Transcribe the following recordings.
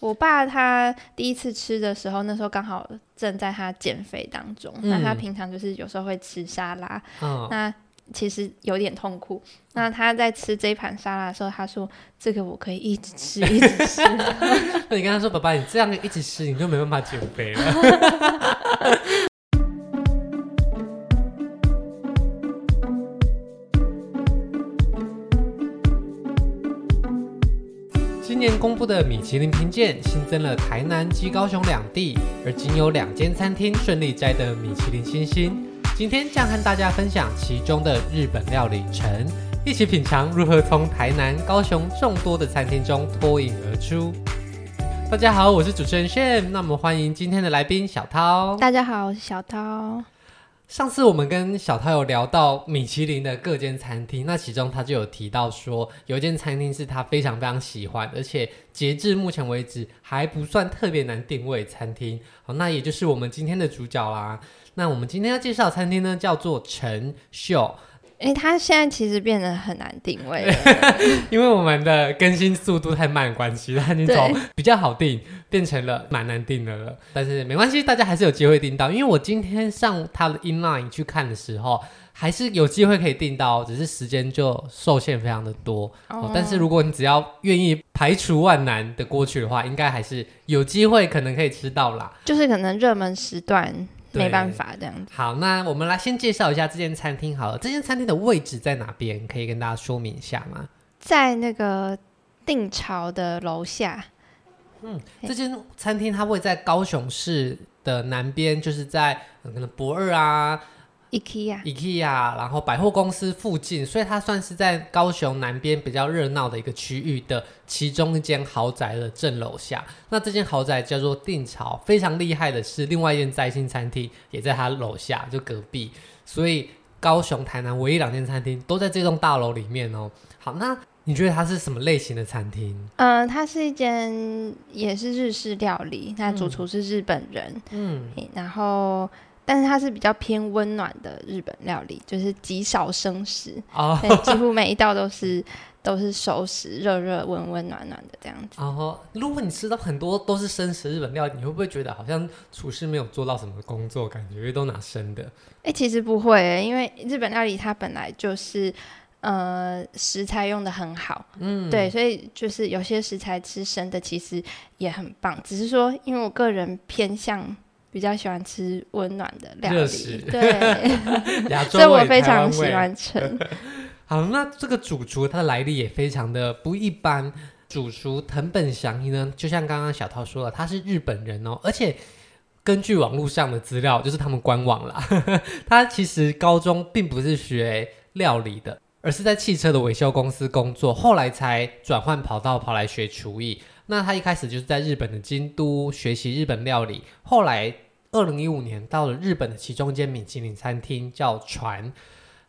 我爸他第一次吃的时候，那时候刚好正在他减肥当中。嗯、那他平常就是有时候会吃沙拉，哦、那其实有点痛苦。那他在吃这一盘沙拉的时候，他说：“这个我可以一直吃，一直吃。”那你跟他说：“爸爸，你这样一直吃，你就没办法减肥了。” 今年公布的米其林评鉴新增了台南及高雄两地，而仅有两间餐厅顺利摘得米其林星星。今天将和大家分享其中的日本料理城，一起品尝如何从台南、高雄众多的餐厅中脱颖而出。大家好，我是主持人 Shane，那么欢迎今天的来宾小涛。大家好，我是小涛。上次我们跟小涛有聊到米其林的各间餐厅，那其中他就有提到说，有一间餐厅是他非常非常喜欢，而且截至目前为止还不算特别难定位餐厅。好，那也就是我们今天的主角啦。那我们今天要介绍的餐厅呢，叫做陈秀。哎，他现在其实变得很难定位了，因为我们的更新速度太慢关系，它已经从比较好定变成了蛮难订的了。但是没关系，大家还是有机会订到。因为我今天上他的 inline 去看的时候，还是有机会可以订到，只是时间就受限非常的多。哦哦、但是如果你只要愿意排除万难的过去的话，应该还是有机会可能可以吃到啦。就是可能热门时段。没办法，这样子。好，那我们来先介绍一下这间餐厅好了。这间餐厅的位置在哪边？可以跟大家说明一下吗？在那个定朝的楼下。嗯，这间餐厅它位在高雄市的南边，就是在可能博二啊。IKEA，IKEA，然后百货公司附近，所以它算是在高雄南边比较热闹的一个区域的其中一间豪宅的正楼下。那这间豪宅叫做定潮，非常厉害的是，另外一间摘星餐厅也在它楼下，就隔壁。所以高雄、台南唯一两间餐厅都在这栋大楼里面哦。好，那你觉得它是什么类型的餐厅？嗯、呃，它是一间也是日式料理，那主厨是日本人。嗯，然后。但是它是比较偏温暖的日本料理，就是极少生食，oh. 对，几乎每一道都是都是熟食，热热温温暖暖的这样子。然后如果你吃到很多都是生食日本料理，你会不会觉得好像厨师没有做到什么工作，感觉都拿生的？哎、欸，其实不会，因为日本料理它本来就是呃食材用的很好，嗯，对，所以就是有些食材吃生的其实也很棒，只是说因为我个人偏向。比较喜欢吃温暖的料理，食对，所以我非常喜欢吃。好，那这个主厨他的来历也非常的不一般。主厨藤本祥一呢，就像刚刚小涛说了，他是日本人哦，而且根据网络上的资料，就是他们官网啦，他其实高中并不是学料理的，而是在汽车的维修公司工作，后来才转换跑道跑来学厨艺。那他一开始就是在日本的京都学习日本料理，后来。二零一五年到了日本的其中一间米其林餐厅叫船，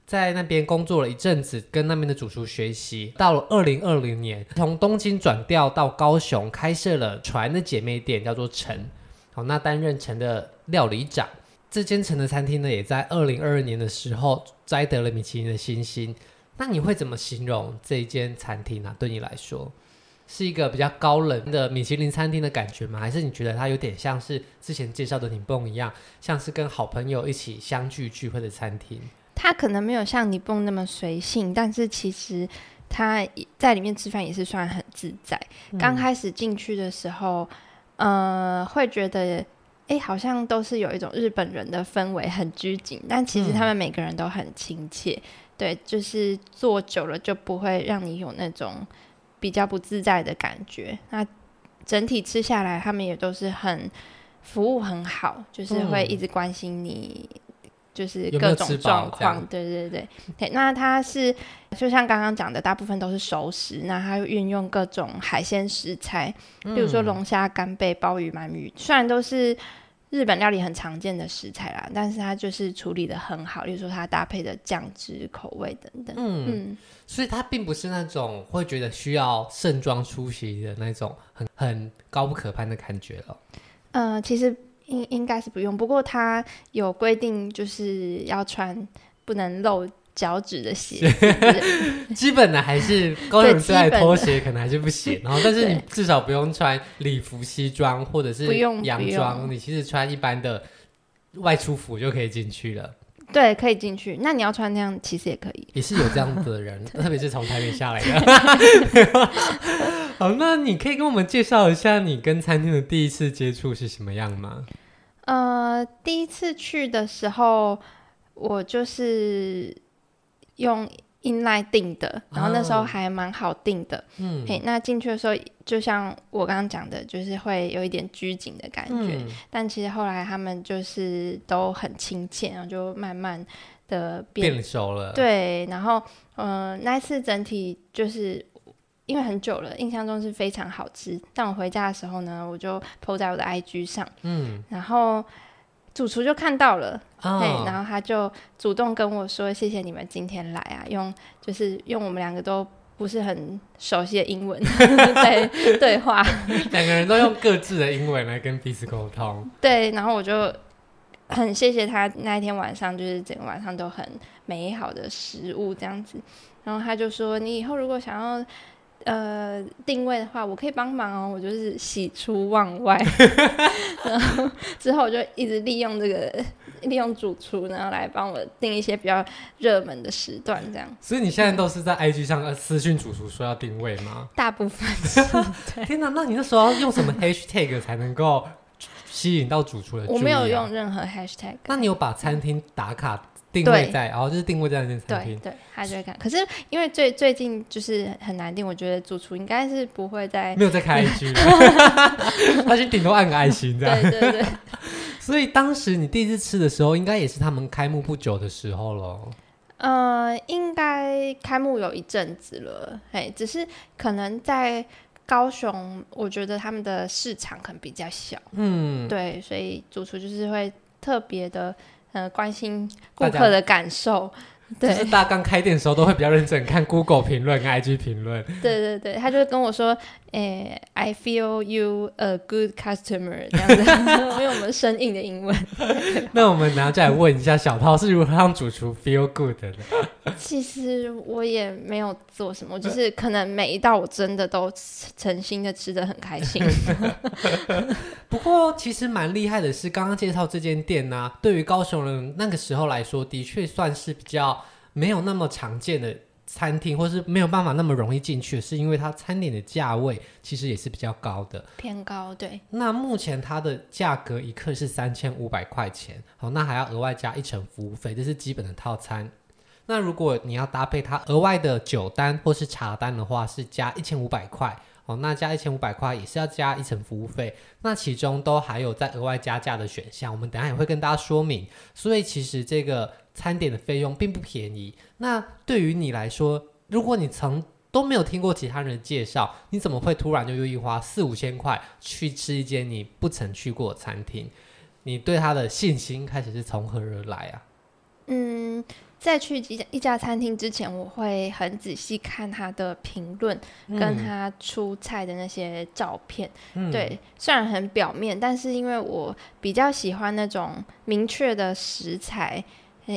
在那边工作了一阵子，跟那边的主厨学习。到了二零二零年，从东京转调到高雄，开设了船的姐妹店，叫做陈。好，那担任陈的料理长。这间陈的餐厅呢，也在二零二二年的时候摘得了米其林的星星。那你会怎么形容这一间餐厅呢？对你来说？是一个比较高冷的米其林餐厅的感觉吗？还是你觉得它有点像是之前介绍的你蹦一样，像是跟好朋友一起相聚聚会的餐厅？它可能没有像你蹦那么随性，但是其实他在里面吃饭也是算很自在。嗯、刚开始进去的时候，呃，会觉得哎，好像都是有一种日本人的氛围，很拘谨，但其实他们每个人都很亲切。嗯、对，就是坐久了就不会让你有那种。比较不自在的感觉。那整体吃下来，他们也都是很服务很好，就是会一直关心你，就是各种状况。对对对对。那它是就像刚刚讲的，大部分都是熟食。那它运用各种海鲜食材，比如说龙虾、干贝、鲍鱼、鳗鱼，虽然都是。日本料理很常见的食材啦，但是它就是处理的很好，例如说它搭配的酱汁、口味等等。嗯嗯，所以它并不是那种会觉得需要盛装出席的那种很很高不可攀的感觉了。呃，其实应应该是不用，不过它有规定，就是要穿不能露脚趾的鞋，基本的还是高雄最爱拖鞋，可能还是不行。然后，但是你至少不用穿礼服、西装或者是洋装，你其实穿一般的外出服就可以进去了。对，可以进去。那你要穿那样，其实也可以。也是有这样子的人，特别是从台北下来的。好，那你可以跟我们介绍一下你跟餐厅的第一次接触是什么样吗？呃，第一次去的时候，我就是用 inline 订的，然后那时候还蛮好订的。嗯，嘿，那进去的时候，就像我刚刚讲的，就是会有一点拘谨的感觉。嗯、但其实后来他们就是都很亲切，然后就慢慢的变，熟了。对，然后嗯、呃，那一次整体就是。因为很久了，印象中是非常好吃。但我回家的时候呢，我就 po 在我的 IG 上，嗯，然后主厨就看到了，哦，对，然后他就主动跟我说：“谢谢你们今天来啊，用就是用我们两个都不是很熟悉的英文 在 对话，两个人都用各自的英文来跟彼此沟通。”对，然后我就很谢谢他那一天晚上，就是整个晚上都很美好的食物这样子。然后他就说：“你以后如果想要。”呃，定位的话，我可以帮忙哦。我就是喜出望外，然后之后我就一直利用这个，利用主厨，然后来帮我定一些比较热门的时段，这样。所以你现在都是在 IG 上私讯主厨说要定位吗？大部分是。天哪，那你那时候要用什么 hashtag 才能够吸引到主厨的啊？我没有用任何 hashtag。那你有把餐厅打卡？定位在，然后就是定位在那间餐厅。对对，他就会看。可是因为最最近就是很难定，我觉得主厨应该是不会再没有再开 IG，他就顶多按个爱心这样。对对对。所以当时你第一次吃的时候，应该也是他们开幕不久的时候咯。呃，应该开幕有一阵子了，哎，只是可能在高雄，我觉得他们的市场可能比较小。嗯，对，所以主厨就是会特别的。呃，关心顾客的感受，对，就是大刚开店的时候都会比较认真看 Google 评论跟 IG 评论。对对对，他就跟我说，诶、欸、，I feel you a good customer 这样子，用我们生硬的英文。那我们拿再来问一下小涛是如何让主厨 feel good 的？其实我也没有做什么，就是可能每一道我真的都诚心的吃得很开心。不过其实蛮厉害的是，刚刚介绍这间店呢、啊，对于高雄人那个时候来说，的确算是比较没有那么常见的餐厅，或是没有办法那么容易进去，是因为它餐点的价位其实也是比较高的，偏高。对。那目前它的价格一克是三千五百块钱，好，那还要额外加一成服务费，这是基本的套餐。那如果你要搭配它额外的酒单或是茶单的话，是加一千五百块哦。那加一千五百块也是要加一层服务费，那其中都还有再额外加价的选项，我们等下也会跟大家说明。所以其实这个餐点的费用并不便宜。那对于你来说，如果你曾都没有听过其他人的介绍，你怎么会突然就愿意花四五千块去吃一间你不曾去过餐厅？你对他的信心开始是从何而来啊？嗯。在去一家一家餐厅之前，我会很仔细看他的评论，跟他出菜的那些照片。嗯、对，虽然很表面，但是因为我比较喜欢那种明确的食材，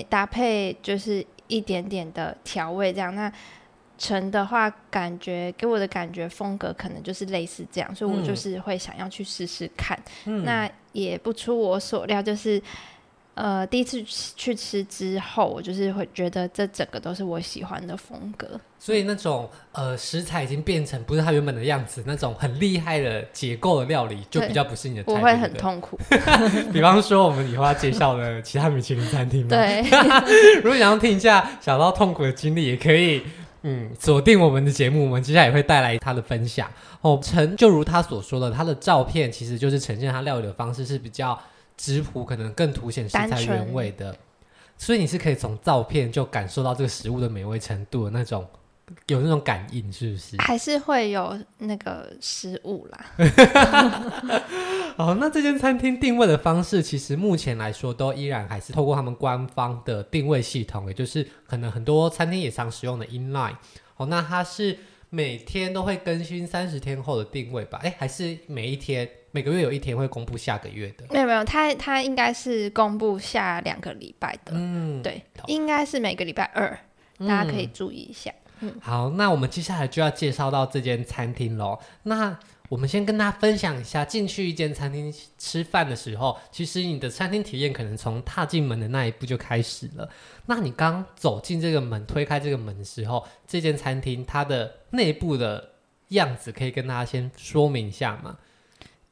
搭配就是一点点的调味，这样。那成的话，感觉给我的感觉风格可能就是类似这样，所以我就是会想要去试试看。嗯、那也不出我所料，就是。呃，第一次去吃之后，我就是会觉得这整个都是我喜欢的风格。所以那种呃食材已经变成不是它原本的样子，那种很厉害的结构的料理，就比较不是你的菜。我会很痛苦。比方说，我们以后要介绍的其他米其林餐厅。对。如果想要听一下小到痛苦的经历，也可以嗯锁定我们的节目，我们接下来也会带来他的分享。哦，陈就如他所说的，他的照片其实就是呈现他料理的方式是比较。食谱可能更凸显食材原味的，所以你是可以从照片就感受到这个食物的美味程度的那种，有那种感应，是不是？还是会有那个食物啦。哦，那这间餐厅定位的方式，其实目前来说都依然还是透过他们官方的定位系统，也就是可能很多餐厅也常使用的 inline。哦，那它是每天都会更新三十天后的定位吧？哎，还是每一天？每个月有一天会公布下个月的，没有没有，他他应该是公布下两个礼拜的，嗯，对，应该是每个礼拜二，大家可以注意一下。嗯，好，那我们接下来就要介绍到这间餐厅喽。那我们先跟大家分享一下，进去一间餐厅吃饭的时候，其实你的餐厅体验可能从踏进门的那一步就开始了。那你刚走进这个门，推开这个门的时候，这间餐厅它的内部的样子，可以跟大家先说明一下吗？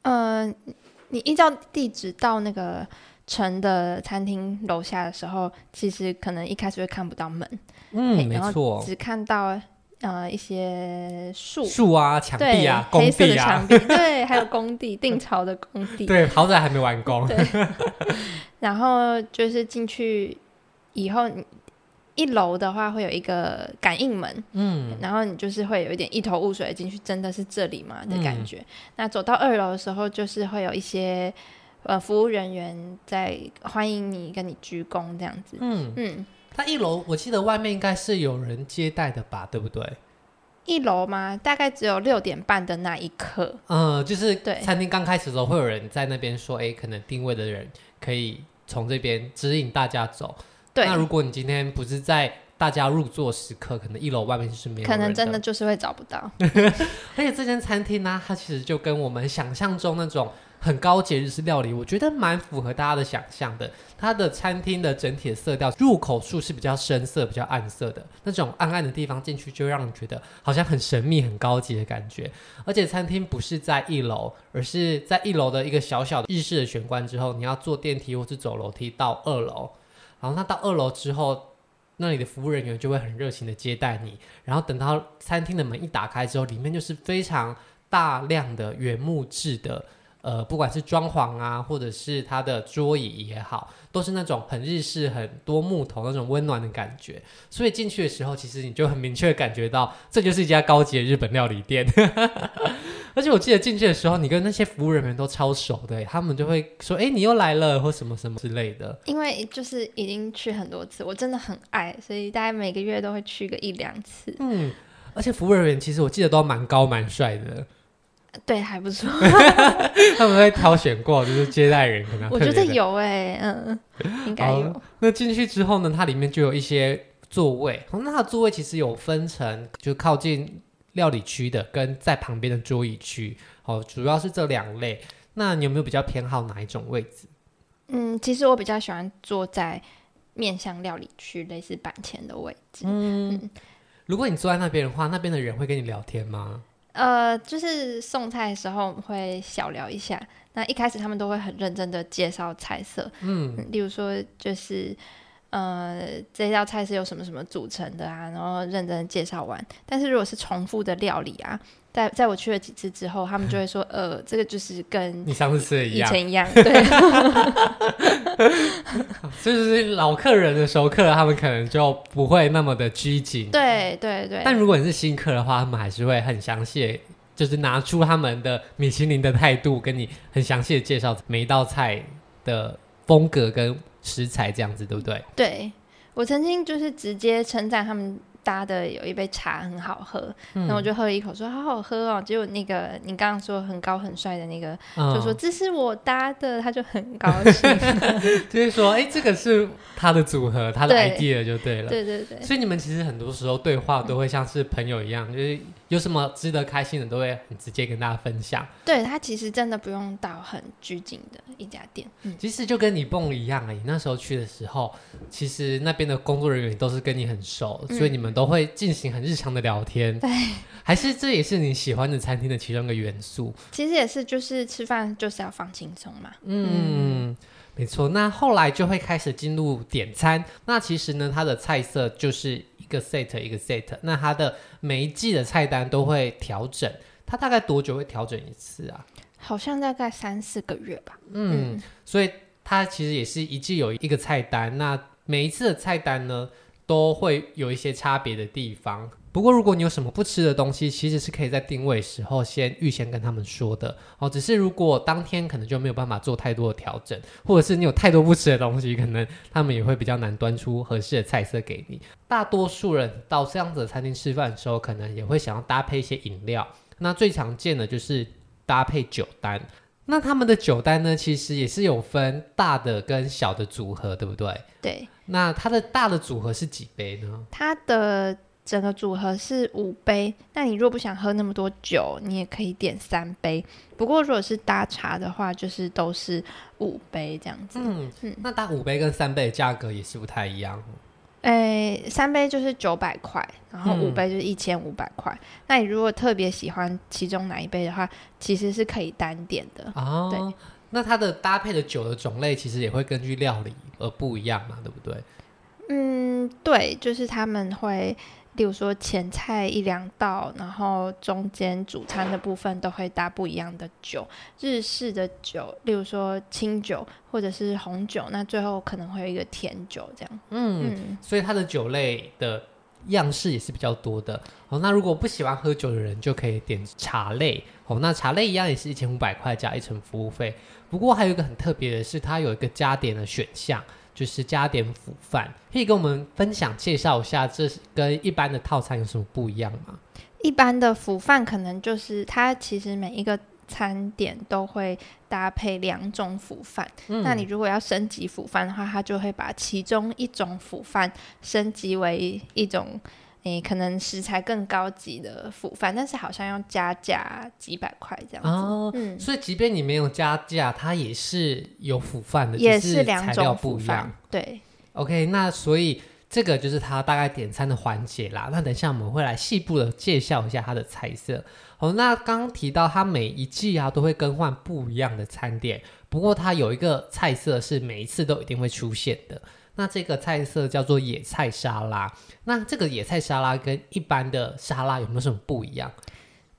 嗯、呃，你依照地址到那个城的餐厅楼下的时候，其实可能一开始会看不到门。嗯，没错，只看到呃一些树。树啊、墙壁啊、对工地啊，墙壁。对，还有工地，定朝的工地，对，豪宅还没完工。对，然后就是进去以后，一楼的话会有一个感应门，嗯，然后你就是会有一点一头雾水进去，真的是这里吗的感觉。嗯、那走到二楼的时候，就是会有一些呃服务人员在欢迎你，跟你鞠躬这样子，嗯嗯。那一楼，我记得外面应该是有人接待的吧，对不对？一楼吗？大概只有六点半的那一刻。嗯，就是对餐厅刚开始的时候，会有人在那边说：“哎，可能定位的人可以从这边指引大家走。”对。那如果你今天不是在大家入座时刻，可能一楼外面是没有，可能真的就是会找不到。而且这间餐厅呢，它其实就跟我们想象中那种。很高级日式料理，我觉得蛮符合大家的想象的。它的餐厅的整体的色调，入口处是比较深色、比较暗色的那种暗暗的地方，进去就让你觉得好像很神秘、很高级的感觉。而且餐厅不是在一楼，而是在一楼的一个小小的日式的玄关之后，你要坐电梯或是走楼梯到二楼。然后那到二楼之后，那里的服务人员就会很热情的接待你。然后等到餐厅的门一打开之后，里面就是非常大量的原木质的。呃，不管是装潢啊，或者是它的桌椅也好，都是那种很日式、很多木头那种温暖的感觉。所以进去的时候，其实你就很明确感觉到，这就是一家高级的日本料理店。而且我记得进去的时候，你跟那些服务人员都超熟的，他们就会说：“哎，你又来了，或什么什么之类的。”因为就是已经去很多次，我真的很爱，所以大概每个月都会去个一两次。嗯，而且服务人员其实我记得都蛮高蛮帅的。对，还不错。他们会挑选过，就是接待人可能。我觉得有哎、欸，嗯，应该有。那进去之后呢，它里面就有一些座位。那它的座位其实有分成，就靠近料理区的，跟在旁边的桌椅区。哦，主要是这两类。那你有没有比较偏好哪一种位置？嗯，其实我比较喜欢坐在面向料理区，类似板前的位置。嗯，嗯，如果你坐在那边的话，那边的人会跟你聊天吗？呃，就是送菜的时候我们会小聊一下。那一开始他们都会很认真的介绍菜色，嗯，例如说就是呃这道菜是由什么什么组成的啊，然后认真介绍完。但是如果是重复的料理啊，在在我去了几次之后，他们就会说，呃，这个就是跟你上次吃的一样，以前一样，对。就是老客人的熟客，他们可能就不会那么的拘谨。对对对。但如果你是新客的话，他们还是会很详细，就是拿出他们的米其林的态度，跟你很详细的介绍每一道菜的风格跟食材，这样子对不对？对，我曾经就是直接称赞他们。搭的有一杯茶很好喝，然后我就喝了一口，说好好喝哦。结果那个你刚刚说很高很帅的那个，嗯、就说这是我搭的，他就很高兴，就是说哎，这个是他的组合，他的 idea 就对了。对对对。所以你们其实很多时候对话都会像是朋友一样，嗯、就是有什么值得开心的，都会很直接跟大家分享。对，他其实真的不用到很拘谨的一家店，嗯、其实就跟你蹦一样而已。那时候去的时候，其实那边的工作人员都是跟你很熟，嗯、所以你们。都会进行很日常的聊天，对，还是这也是你喜欢的餐厅的其中一个元素。其实也是，就是吃饭就是要放轻松嘛。嗯，嗯没错。那后来就会开始进入点餐。那其实呢，它的菜色就是一个 set 一个 set。那它的每一季的菜单都会调整。它大概多久会调整一次啊？好像大概三四个月吧。嗯，嗯所以它其实也是一季有一个菜单。那每一次的菜单呢，都会有一些差别的地方。不过，如果你有什么不吃的东西，其实是可以在定位时候先预先跟他们说的哦。只是如果当天可能就没有办法做太多的调整，或者是你有太多不吃的东西，可能他们也会比较难端出合适的菜色给你。大多数人到这样子的餐厅吃饭的时候，可能也会想要搭配一些饮料。那最常见的就是搭配酒单。那他们的酒单呢，其实也是有分大的跟小的组合，对不对？对。那它的大的组合是几杯呢？它的整个组合是五杯。那你若不想喝那么多酒，你也可以点三杯。不过如果是搭茶的话，就是都是五杯这样子。嗯嗯，那搭五杯跟三杯的价格也是不太一样。诶、欸，三杯就是九百块，然后五杯就是一千五百块。那你如果特别喜欢其中哪一杯的话，其实是可以单点的。哦，对，那它的搭配的酒的种类其实也会根据料理而不一样嘛，对不对？嗯，对，就是他们会。例如说前菜一两道，然后中间主餐的部分都会搭不一样的酒，日式的酒，例如说清酒或者是红酒，那最后可能会有一个甜酒这样。嗯，嗯，所以它的酒类的样式也是比较多的。哦，那如果不喜欢喝酒的人就可以点茶类。哦，那茶类一样也是一千五百块加一层服务费。不过还有一个很特别的是，它有一个加点的选项。就是加点辅饭，可以跟我们分享介绍一下，这跟一般的套餐有什么不一样吗？一般的辅饭可能就是它其实每一个餐点都会搭配两种辅饭，嗯，那你如果要升级辅饭的话，它就会把其中一种辅饭升级为一种。诶，可能食材更高级的腐饭，但是好像要加价几百块这样子。哦，嗯，所以即便你没有加价，它也是有腐饭的，也是两种材料不一样。对，OK，那所以这个就是它大概点餐的环节啦。那等一下我们会来细部的介绍一下它的菜色。好，那刚刚提到它每一季啊都会更换不一样的餐点，不过它有一个菜色是每一次都一定会出现的。那这个菜色叫做野菜沙拉。那这个野菜沙拉跟一般的沙拉有没有什么不一样？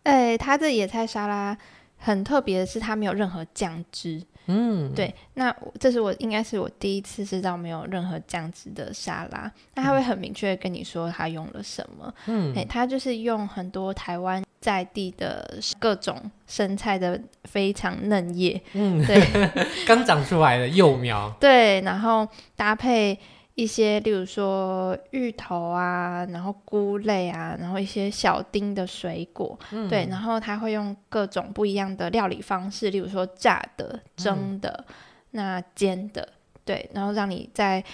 哎、它的野菜沙拉很特别的是，它没有任何酱汁。嗯，对。那这是我应该是我第一次吃到没有任何酱汁的沙拉。那他会很明确的跟你说他用了什么。嗯，哎、欸，它就是用很多台湾在地的各种生菜的非常嫩叶。嗯，对，刚长出来的幼苗。对，然后搭配。一些，例如说芋头啊，然后菇类啊，然后一些小丁的水果，嗯、对，然后他会用各种不一样的料理方式，例如说炸的、蒸的、嗯、那煎的，对，然后让你在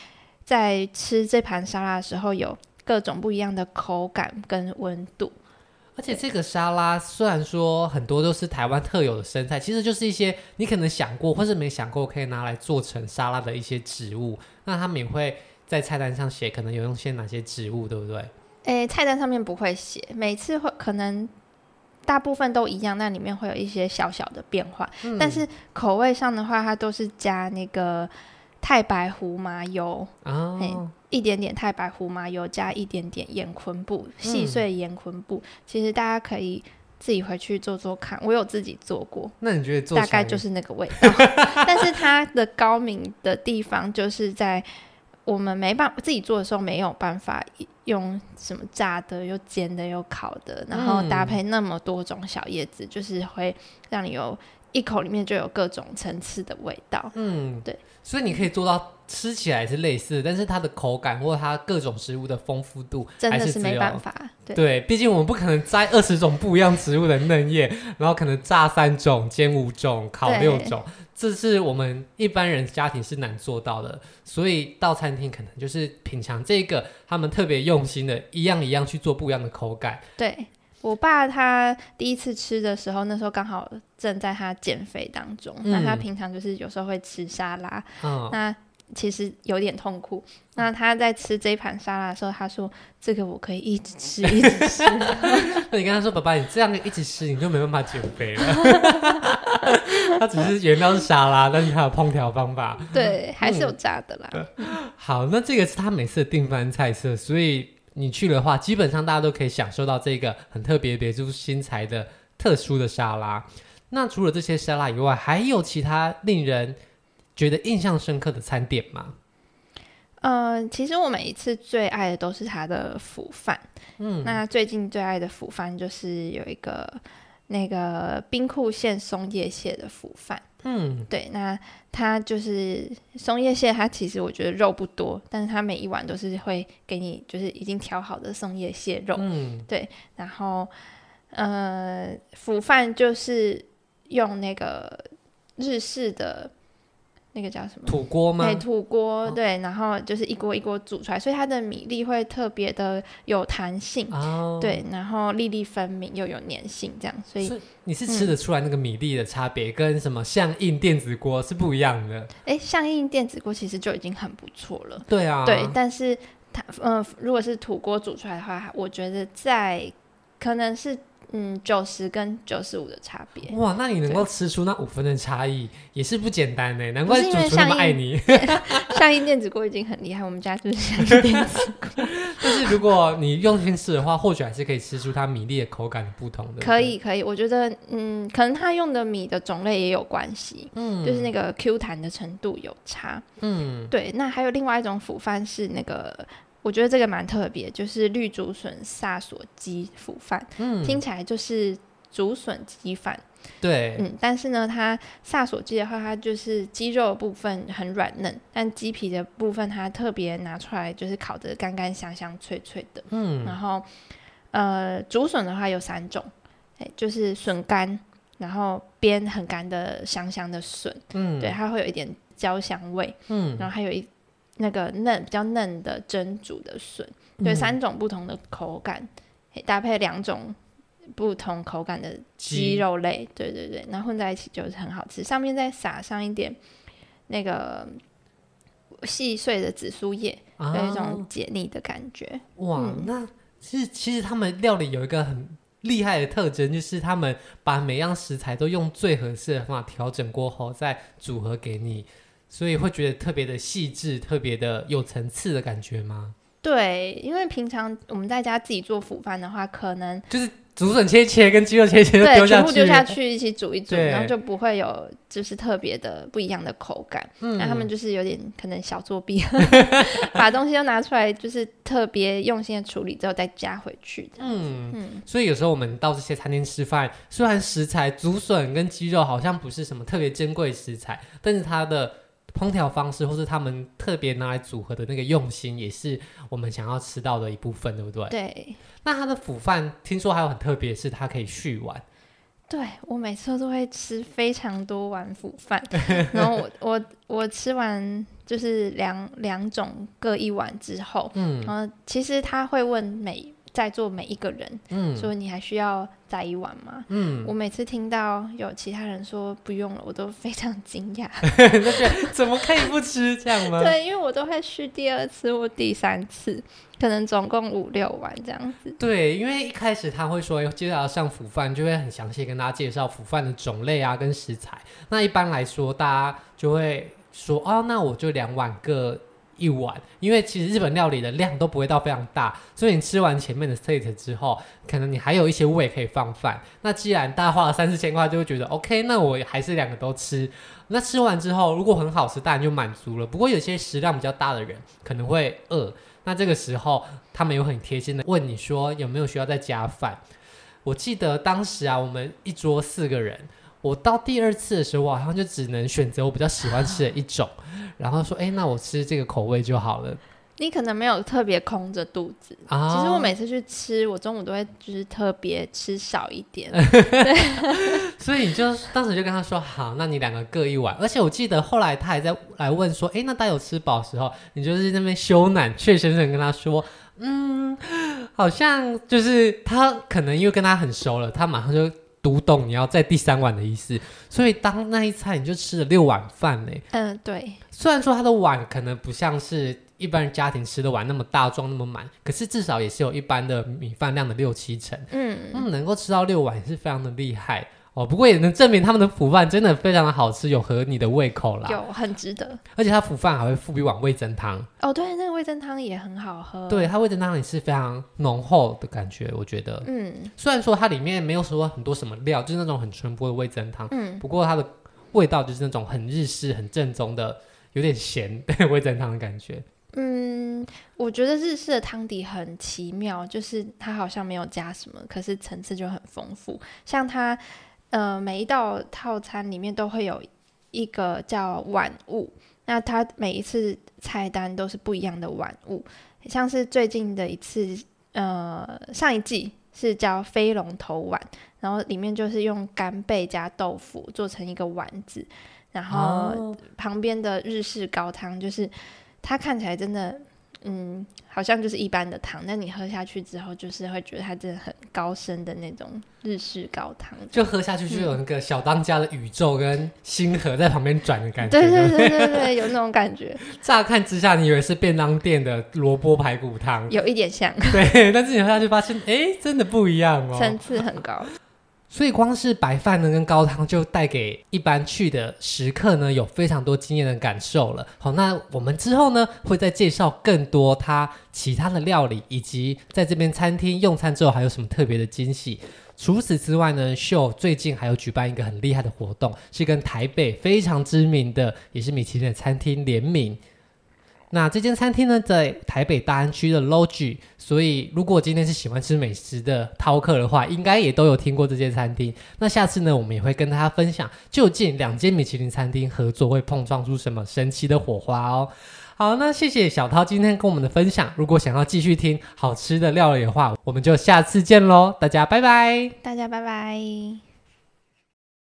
在吃这盘沙拉的时候有各种不一样的口感跟温度。而且这个沙拉虽然说很多都是台湾特有的生菜，其实就是一些你可能想过或是没想过可以拿来做成沙拉的一些植物，那他们也会。在菜单上写可能有用些哪些植物，对不对？诶，菜单上面不会写，每次会可能大部分都一样，那里面会有一些小小的变化。嗯、但是口味上的话，它都是加那个太白胡麻油，哦，一点点太白胡麻油，加一点点盐昆布，细碎盐昆布。嗯、其实大家可以自己回去做做看，我有自己做过。那你觉得做大概就是那个味道？但是它的高明的地方就是在。我们没办法自己做的时候，没有办法用什么炸的、又煎的、又烤的，然后搭配那么多种小叶子，嗯、就是会让你有一口里面就有各种层次的味道。嗯，对，所以你可以做到吃起来是类似，但是它的口感或者它各种食物的丰富度真的是没办法。对，对，毕竟我们不可能摘二十种不一样植物的嫩叶，然后可能炸三种、煎五种、烤六种。这是我们一般人家庭是难做到的，所以到餐厅可能就是品尝这个他们特别用心的，一样一样去做不一样的口感。对，我爸他第一次吃的时候，那时候刚好正在他减肥当中，那、嗯、他平常就是有时候会吃沙拉，嗯、那。其实有点痛苦。那他在吃这一盘沙拉的时候，他说：“这个我可以一直吃，一直吃。”那你跟他说：“爸爸，你这样一直吃，你就没办法减肥了。”他只是原料是沙拉，但是他有烹调方法。对，还是有炸的啦。嗯、好，那这个是他每次的定番菜色，所以你去的话，基本上大家都可以享受到这个很特别、别出心裁的特殊的沙拉。那除了这些沙拉以外，还有其他令人觉得印象深刻的餐点吗？呃，其实我每一次最爱的都是它的辅饭。嗯，那最近最爱的辅饭就是有一个那个冰库县松叶蟹的辅饭。嗯，对，那它就是松叶蟹，它其实我觉得肉不多，但是它每一碗都是会给你就是已经调好的松叶蟹肉。嗯，对，然后呃，腐饭就是用那个日式的。那个叫什么土锅吗？对，土锅对，然后就是一锅一锅煮出来，所以它的米粒会特别的有弹性，哦、对，然后粒粒分明又有粘性，这样，所以，你是吃得出来那个米粒的差别，嗯、跟什么象印电子锅是不一样的。哎，象印电子锅其实就已经很不错了，对啊，对，但是它，嗯、呃，如果是土锅煮出来的话，我觉得在可能是。嗯，九十跟九十五的差别。哇，那你能够吃出那五分的差异，也是不简单呢。难怪主厨那么爱你。象印电子锅已经很厉害，我们家就是象印电子锅。但是如果你用心吃的话，或许还是可以吃出它米粒的口感不同的。可以，可以，我觉得，嗯，可能它用的米的种类也有关系。嗯，就是那个 Q 弹的程度有差。嗯，对。那还有另外一种腐饭是那个。我觉得这个蛮特别，就是绿竹笋萨索鸡腐饭，嗯，听起来就是竹笋鸡饭，对，嗯，但是呢，它萨索鸡的话，它就是鸡肉的部分很软嫩，但鸡皮的部分它特别拿出来就是烤得干干香香脆脆的，嗯，然后呃，竹笋的话有三种，哎，就是笋干，然后边很干的香香的笋，嗯，对，它会有一点焦香味，嗯，然后还有一。那个嫩比较嫩的蒸煮的笋，对，三种不同的口感，嗯、搭配两种不同口感的鸡肉类，对对对，然后混在一起就是很好吃。上面再撒上一点那个细碎的紫苏叶，啊、有一种解腻的感觉。哇，嗯、那其实其实他们料理有一个很厉害的特征，就是他们把每样食材都用最合适的方法调整过后，再组合给你。所以会觉得特别的细致，特别的有层次的感觉吗？对，因为平常我们在家自己做腐饭的话，可能就是竹笋切切跟鸡肉切切都丢下去，全部丢下去一起煮一煮，然后就不会有就是特别的不一样的口感。嗯，那他们就是有点可能小作弊，把东西都拿出来，就是特别用心的处理之后再加回去。嗯嗯，所以有时候我们到这些餐厅吃饭，虽然食材竹笋跟鸡肉好像不是什么特别珍贵食材，但是它的烹调方式，或是他们特别拿来组合的那个用心，也是我们想要吃到的一部分，对不对？对。那它的腐饭听说还有很特别，是它可以续碗。对，我每次都会吃非常多碗腐饭，然后我我我吃完就是两两种各一碗之后，嗯，然后其实他会问每。在座每一个人，嗯，说你还需要再一碗吗？嗯，我每次听到有其他人说不用了，我都非常惊讶，怎么可以不吃这样吗？对，因为我都会续第二次或第三次，可能总共五六碗这样子。对，因为一开始他会说接下来上腐饭，就会很详细跟大家介绍腐饭的种类啊跟食材。那一般来说，大家就会说哦，那我就两碗各。一碗，因为其实日本料理的量都不会到非常大，所以你吃完前面的 set 之后，可能你还有一些胃可以放饭。那既然大家花了三四千块，就会觉得 OK，那我还是两个都吃。那吃完之后，如果很好吃，当然就满足了。不过有些食量比较大的人可能会饿，那这个时候他们有很贴心的问你说有没有需要再加饭。我记得当时啊，我们一桌四个人。我到第二次的时候，我好像就只能选择我比较喜欢吃的一种，然后说，哎，那我吃这个口味就好了。你可能没有特别空着肚子啊。其实我每次去吃，我中午都会就是特别吃少一点。对 所以你就当时就跟他说，好，那你两个各一碗。而且我记得后来他还在来问说，哎，那大家有吃饱的时候，你就是那边羞赧怯生生跟他说，嗯，好像就是他可能因为跟他很熟了，他马上就。读懂你要在第三碗的意思，所以当那一餐你就吃了六碗饭呢。嗯，对。虽然说他的碗可能不像是一般家庭吃的碗那么大装那么满，可是至少也是有一般的米饭量的六七成。嗯嗯，能够吃到六碗也是非常的厉害。哦，不过也能证明他们的腐饭真的非常的好吃，有合你的胃口啦。有，很值得。而且他腐饭还会附一碗味增汤。哦，对，那个味增汤也很好喝。对，它味增汤也是非常浓厚的感觉，我觉得。嗯。虽然说它里面没有说很多什么料，就是那种很纯朴的味增汤。嗯。不过它的味道就是那种很日式、很正宗的，有点咸的 味增汤的感觉。嗯，我觉得日式的汤底很奇妙，就是它好像没有加什么，可是层次就很丰富，像它。呃，每一道套餐里面都会有一个叫碗物，那它每一次菜单都是不一样的碗物，像是最近的一次，呃，上一季是叫飞龙头碗，然后里面就是用干贝加豆腐做成一个丸子，然后旁边的日式高汤就是它看起来真的。嗯，好像就是一般的汤，但你喝下去之后，就是会觉得它真的很高深的那种日式高汤，就喝下去就有那个小当家的宇宙跟星河在旁边转的感觉。对对对对对，有那种感觉。乍看之下，你以为是便当店的萝卜排骨汤，有一点像。对，但是你喝下去发现，哎，真的不一样哦，层次很高。所以光是白饭呢跟高汤就带给一般去的食客呢有非常多惊艳的感受了。好，那我们之后呢会再介绍更多他其他的料理，以及在这边餐厅用餐之后还有什么特别的惊喜。除此之外呢，秀最近还有举办一个很厉害的活动，是跟台北非常知名的也是米其林的餐厅联名。那这间餐厅呢，在台北大安区的 Logi，所以如果今天是喜欢吃美食的饕客的话，应该也都有听过这间餐厅。那下次呢，我们也会跟大家分享，究竟两间米其林餐厅合作会碰撞出什么神奇的火花哦。好，那谢谢小涛今天跟我们的分享。如果想要继续听好吃的料理的话，我们就下次见喽，大家拜拜，大家拜拜。